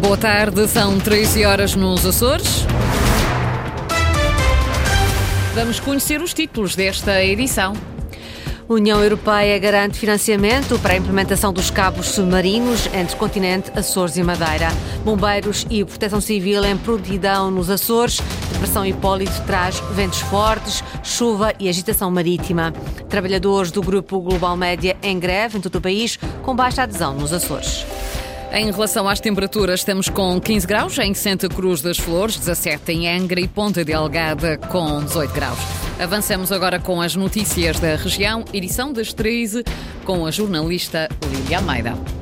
Boa tarde, são 13 horas nos Açores. Vamos conhecer os títulos desta edição. União Europeia garante financiamento para a implementação dos cabos submarinos entre continente, Açores e Madeira. Bombeiros e Proteção Civil em prontidão nos Açores. Depressão Hipólito traz ventos fortes, chuva e agitação marítima. Trabalhadores do Grupo Global Média em greve em todo o país, com baixa adesão nos Açores. Em relação às temperaturas, estamos com 15 graus em Santa Cruz das Flores, 17 em Angra e Ponta Delgada com 18 graus. Avançamos agora com as notícias da região, edição das 13, com a jornalista Lília Almeida.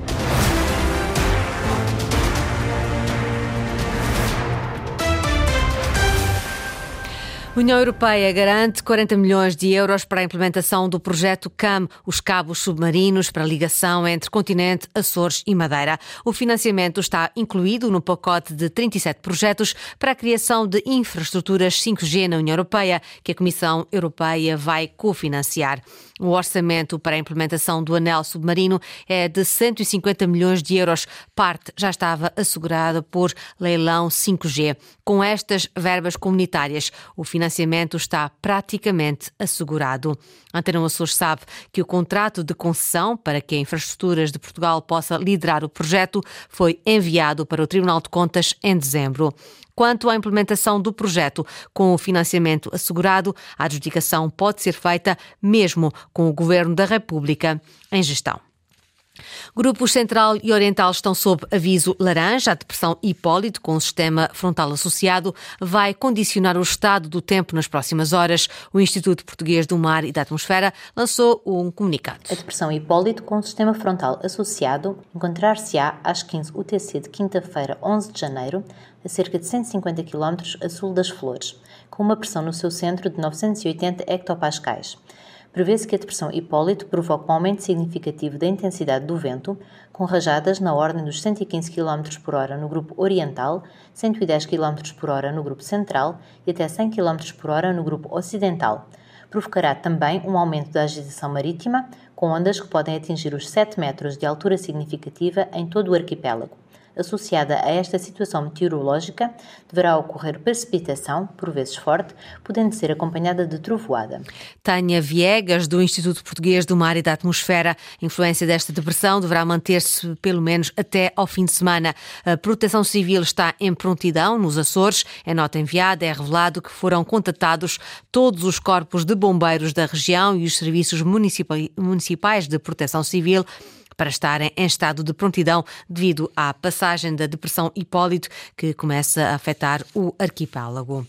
União Europeia garante 40 milhões de euros para a implementação do projeto CAM, os cabos submarinos para ligação entre continente, Açores e Madeira. O financiamento está incluído no pacote de 37 projetos para a criação de infraestruturas 5G na União Europeia, que a Comissão Europeia vai cofinanciar. O orçamento para a implementação do anel submarino é de 150 milhões de euros. Parte já estava assegurada por leilão 5G. Com estas verbas comunitárias, o financiamento está praticamente assegurado. Antena Açores sabe que o contrato de concessão para que a Infraestruturas de Portugal possa liderar o projeto foi enviado para o Tribunal de Contas em dezembro. Quanto à implementação do projeto, com o financiamento assegurado, a adjudicação pode ser feita mesmo com o Governo da República em gestão. Grupos Central e Oriental estão sob aviso laranja. A depressão Hipólito, com o sistema frontal associado, vai condicionar o estado do tempo nas próximas horas. O Instituto Português do Mar e da Atmosfera lançou um comunicado. A depressão Hipólito, com o sistema frontal associado, encontrar-se-á às 15 UTC de quinta-feira, 11 de janeiro, a cerca de 150 km a sul das Flores, com uma pressão no seu centro de 980 hectopascais. Prevê-se que a depressão Hipólito provoque um aumento significativo da intensidade do vento, com rajadas na ordem dos 115 km por hora no grupo oriental, 110 km por hora no grupo central e até 100 km por hora no grupo ocidental. Provocará também um aumento da agitação marítima, com ondas que podem atingir os 7 metros de altura significativa em todo o arquipélago. Associada a esta situação meteorológica, deverá ocorrer precipitação, por vezes forte, podendo ser acompanhada de trovoada. Tânia Viegas, do Instituto Português do Mar e da Atmosfera. A influência desta depressão deverá manter-se pelo menos até ao fim de semana. A Proteção Civil está em prontidão nos Açores. Em nota enviada é revelado que foram contatados todos os corpos de bombeiros da região e os serviços municipais de proteção civil para estarem em estado de prontidão devido à passagem da depressão Hipólito que começa a afetar o arquipélago.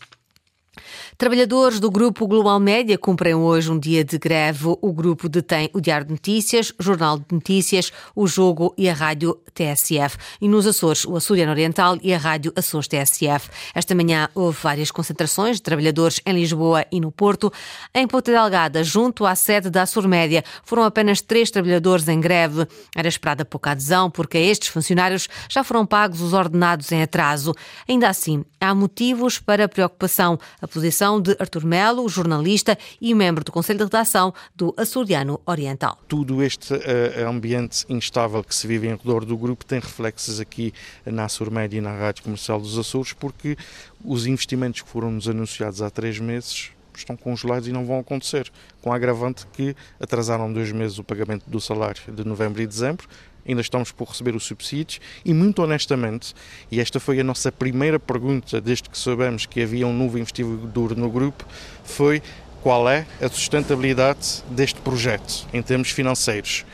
Trabalhadores do Grupo Global Média cumprem hoje um dia de greve. O grupo detém o Diário de Notícias, Jornal de Notícias, o Jogo e a Rádio TSF. E nos Açores, o Açoriano Oriental e a Rádio Açores TSF. Esta manhã houve várias concentrações de trabalhadores em Lisboa e no Porto. Em Ponta Delgada, junto à sede da Açor Média, foram apenas três trabalhadores em greve. Era esperada pouca adesão, porque a estes funcionários já foram pagos os ordenados em atraso. Ainda assim, há motivos para preocupação. A posição de Artur Melo, jornalista e membro do Conselho de Redação do Açoriano Oriental. Tudo este uh, ambiente instável que se vive em redor do grupo tem reflexos aqui na Açor Média e na Rádio Comercial dos Açores, porque os investimentos que foram nos anunciados há três meses estão congelados e não vão acontecer, com agravante que atrasaram dois meses o pagamento do salário de novembro e dezembro, ainda estamos por receber os subsídios e, muito honestamente, e esta foi a nossa primeira pergunta desde que soubemos que havia um novo investidor no grupo, foi qual é a sustentabilidade deste projeto em termos financeiros.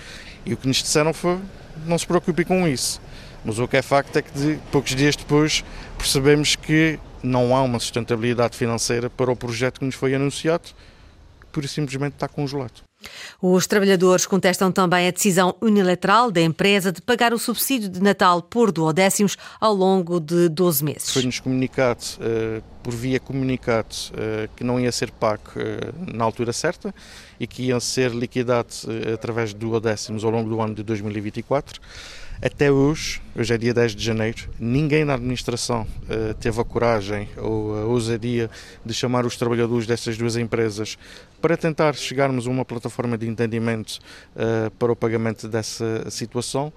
E o que nos disseram foi: não se preocupe com isso. Mas o que é facto é que de, poucos dias depois percebemos que não há uma sustentabilidade financeira para o projeto que nos foi anunciado, por simplesmente está congelado. Os trabalhadores contestam também a decisão unilateral da empresa de pagar o subsídio de Natal por duodécimos ao longo de 12 meses. Foi-nos comunicado, uh, por via comunicado, uh, que não ia ser pago uh, na altura certa e que ia ser liquidado através de duodécimos ao longo do ano de 2024. Até hoje, hoje é dia 10 de janeiro, ninguém na administração uh, teve a coragem ou a ousadia de chamar os trabalhadores destas duas empresas para tentar chegarmos a uma plataforma de entendimento uh, para o pagamento dessa situação.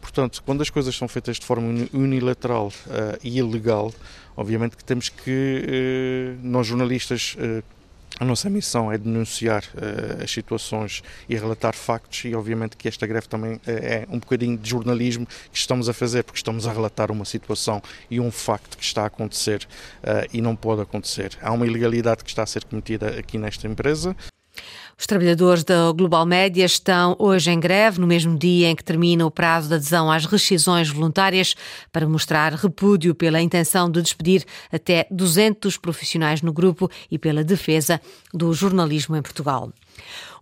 Portanto, quando as coisas são feitas de forma unilateral uh, e ilegal, obviamente que temos que, nós jornalistas, a nossa missão é denunciar uh, as situações e relatar factos e obviamente que esta greve também é, é um bocadinho de jornalismo que estamos a fazer porque estamos a relatar uma situação e um facto que está a acontecer uh, e não pode acontecer. Há uma ilegalidade que está a ser cometida aqui nesta empresa. Os trabalhadores da Global Média estão hoje em greve, no mesmo dia em que termina o prazo de adesão às rescisões voluntárias, para mostrar repúdio pela intenção de despedir até 200 profissionais no grupo e pela defesa do jornalismo em Portugal.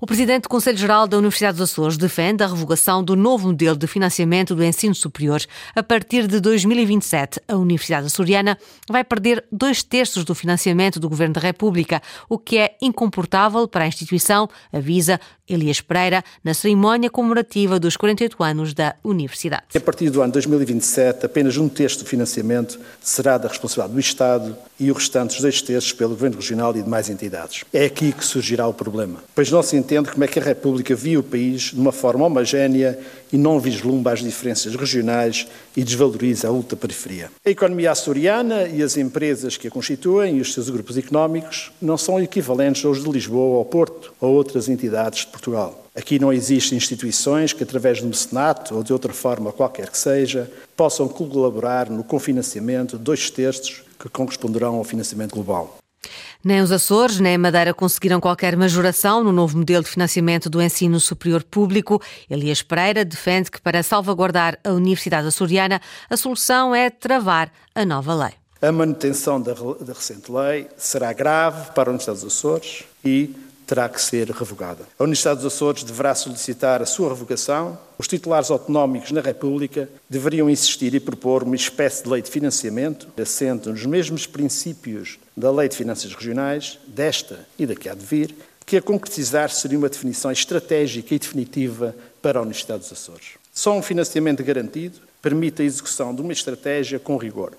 O presidente do Conselho Geral da Universidade dos Açores defende a revogação do novo modelo de financiamento do ensino superior. A partir de 2027, a Universidade Açoriana vai perder dois terços do financiamento do Governo da República, o que é incomportável para a instituição, avisa Elias Pereira, na cerimónia comemorativa dos 48 anos da Universidade. A partir do ano 2027, apenas um terço do financiamento será da responsabilidade do Estado e o restante, os dois terços, pelo Governo Regional e demais entidades. É aqui que surgirá o problema, pois não se entende como é que a República via o país de uma forma homogénea e não vislumbra as diferenças regionais e desvaloriza a ultraperiferia. A economia açoriana e as empresas que a constituem e os seus grupos económicos não são equivalentes aos de Lisboa ou Porto ou outras entidades de Portugal. Aqui não existem instituições que, através de um mecenato ou de outra forma qualquer que seja, possam colaborar no confinanciamento de dois terços que corresponderão ao financiamento global. Nem os Açores nem a Madeira conseguiram qualquer majoração no novo modelo de financiamento do ensino superior público. Elias Pereira defende que, para salvaguardar a Universidade Açoriana, a solução é travar a nova lei. A manutenção da, da recente lei será grave para a Universidade dos Açores e terá que ser revogada. A Universidade dos Açores deverá solicitar a sua revogação. Os titulares autonómicos na República deveriam insistir e propor uma espécie de lei de financiamento, assente nos mesmos princípios da Lei de Finanças Regionais, desta e da que há de vir, que a concretizar seria uma definição estratégica e definitiva para a Universidade dos Açores. Só um financiamento garantido permite a execução de uma estratégia com rigor.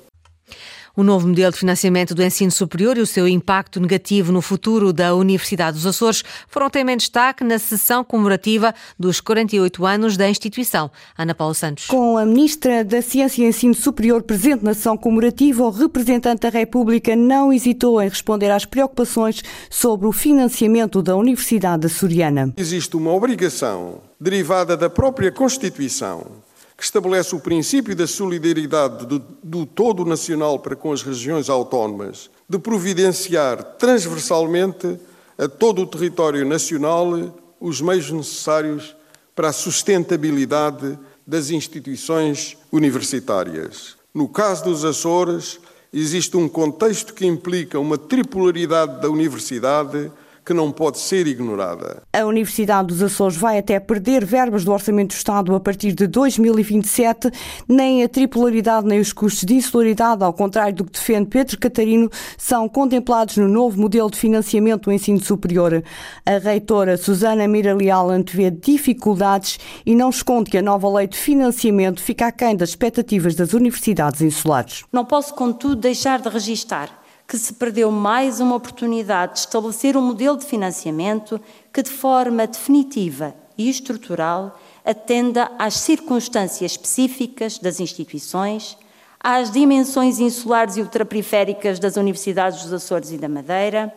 O novo modelo de financiamento do ensino superior e o seu impacto negativo no futuro da Universidade dos Açores foram tema em destaque na sessão comemorativa dos 48 anos da instituição. Ana Paula Santos. Com a Ministra da Ciência e Ensino Superior presente na sessão comemorativa, o representante da República não hesitou em responder às preocupações sobre o financiamento da Universidade Açoriana. Existe uma obrigação derivada da própria Constituição que estabelece o princípio da solidariedade do, do, todo nacional para com as regiões autónomas, de providenciar transversalmente a todo o território nacional os meios necessários para a sustentabilidade das instituições universitárias. No caso dos Açores, existe um contexto que implica uma tripolaridade da universidade que não pode ser ignorada. A Universidade dos Açores vai até perder verbas do Orçamento do Estado a partir de 2027. Nem a tripolaridade nem os custos de insularidade, ao contrário do que defende Pedro Catarino, são contemplados no novo modelo de financiamento do ensino superior. A reitora Susana Mira Leal antevê dificuldades e não esconde que a nova lei de financiamento fica aquém das expectativas das universidades insulares. Não posso, contudo, deixar de registar que se perdeu mais uma oportunidade de estabelecer um modelo de financiamento que, de forma definitiva e estrutural, atenda às circunstâncias específicas das instituições, às dimensões insulares e ultraperiféricas das universidades dos Açores e da Madeira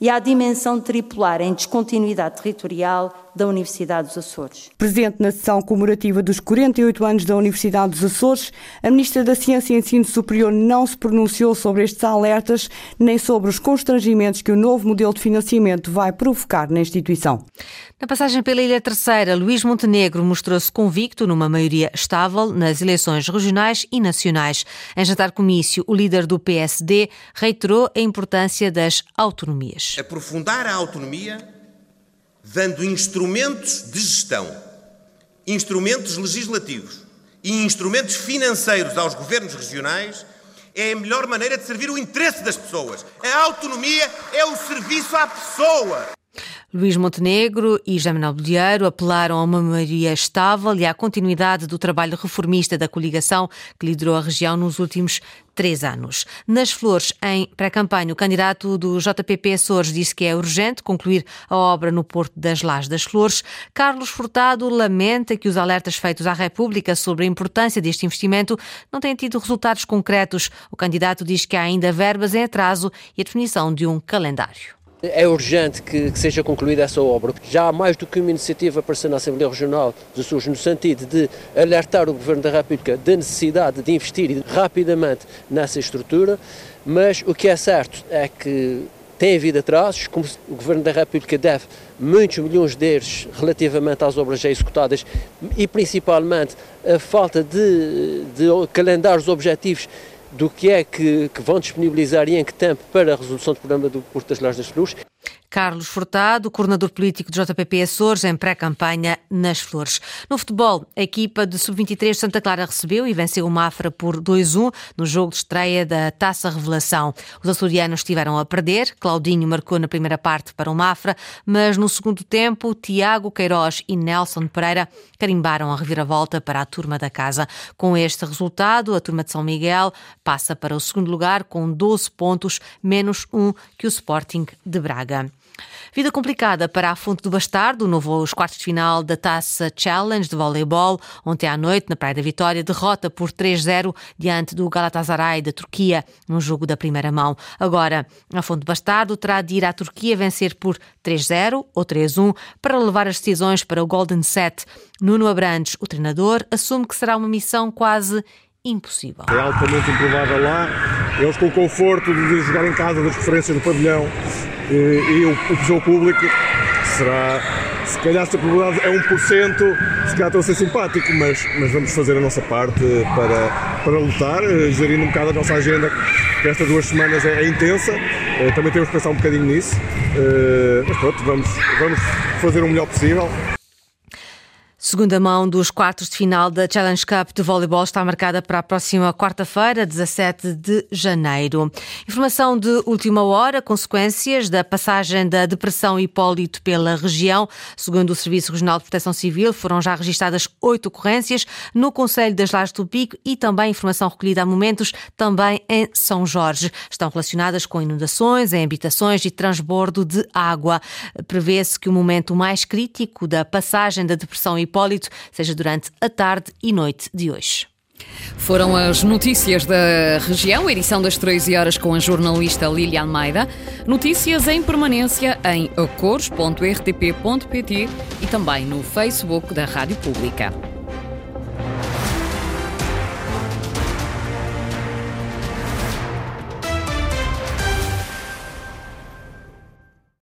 e à dimensão tripular em descontinuidade territorial da Universidade dos Açores. Presente na sessão comemorativa dos 48 anos da Universidade dos Açores, a Ministra da Ciência e Ensino Superior não se pronunciou sobre estes alertas nem sobre os constrangimentos que o novo modelo de financiamento vai provocar na instituição. Na passagem pela Ilha Terceira, Luís Montenegro mostrou-se convicto numa maioria estável nas eleições regionais e nacionais. Em jantar comício, o líder do PSD reiterou a importância das autonomias. Aprofundar a autonomia dando instrumentos de gestão, instrumentos legislativos e instrumentos financeiros aos governos regionais é a melhor maneira de servir o interesse das pessoas. A autonomia é o serviço à pessoa. Luís Montenegro e José Manuel apelaram a uma maioria estável e à continuidade do trabalho reformista da coligação que liderou a região nos últimos três anos. Nas Flores, em pré-campanha, o candidato do JPP Açores disse que é urgente concluir a obra no Porto das Lajes das Flores. Carlos Furtado lamenta que os alertas feitos à República sobre a importância deste investimento não têm tido resultados concretos. O candidato diz que há ainda verbas em atraso e a definição de um calendário. É urgente que, que, seja concluída essa obra. Já há mais do que uma iniciativa aparecendo na Assembleia Regional dos Açores no sentido de alertar o Governo da República da necessidade de investir rapidamente nessa estrutura, mas o que é certo é que tem havido atrasos, como o Governo da República deve muitos milhões deles relativamente às obras já executadas e principalmente a falta de, de calendários objetivos do que é que, que, vão disponibilizar e em que tempo para a resolução do problema do Porto das Lajes das Flores. Carlos Furtado, coordenador político do JPP Açores, em pré-campanha nas Flores. No futebol, a equipa de Sub-23 Santa Clara recebeu e venceu o Mafra por 2-1 no jogo de estreia da Taça Revelação. Os açorianos estiveram a perder, Claudinho marcou na primeira parte para o Mafra, mas no segundo tempo, Tiago Queiroz e Nelson Pereira carimbaram a reviravolta para a turma da casa. Com este resultado, a turma de São Miguel passa para o segundo lugar com 12 pontos, menos um que o Sporting de Braga. Vida complicada para a Fonte do Bastardo, novo aos quartos de final da Taça Challenge de voleibol. Ontem à noite, na Praia da Vitória, derrota por 3-0 diante do Galatasaray da Turquia, num jogo da primeira mão. Agora, a Fonte do Bastardo terá de ir à Turquia vencer por 3-0 ou 3-1 para levar as decisões para o Golden Set. Nuno Abrantes, o treinador, assume que será uma missão quase impossível. É altamente improvável lá. Eles com o conforto de jogar em casa das preferências do pavilhão e o, o jogo público será, se calhar se a probabilidade é 1%, se calhar estou a ser simpático, mas, mas vamos fazer a nossa parte para, para lutar, eh, gerindo um bocado a nossa agenda, que estas duas semanas é, é intensa, eh, também temos que pensar um bocadinho nisso, eh, mas pronto, vamos, vamos fazer o melhor possível. Segunda mão dos quartos de final da Challenge Cup de voleibol está marcada para a próxima quarta-feira, 17 de janeiro. Informação de última hora, consequências da passagem da depressão hipólito pela região. Segundo o Serviço Regional de Proteção Civil, foram já registadas oito ocorrências no Conselho das Lajes do Pico e também informação recolhida a momentos também em São Jorge. Estão relacionadas com inundações em habitações e transbordo de água. Prevê-se que o momento mais crítico da passagem da depressão hipólito Hipólito, seja durante a tarde e noite de hoje. Foram as notícias da região, edição das 13 horas com a jornalista Lília Almeida. Notícias em permanência em acores.rtp.pt e também no Facebook da Rádio Pública.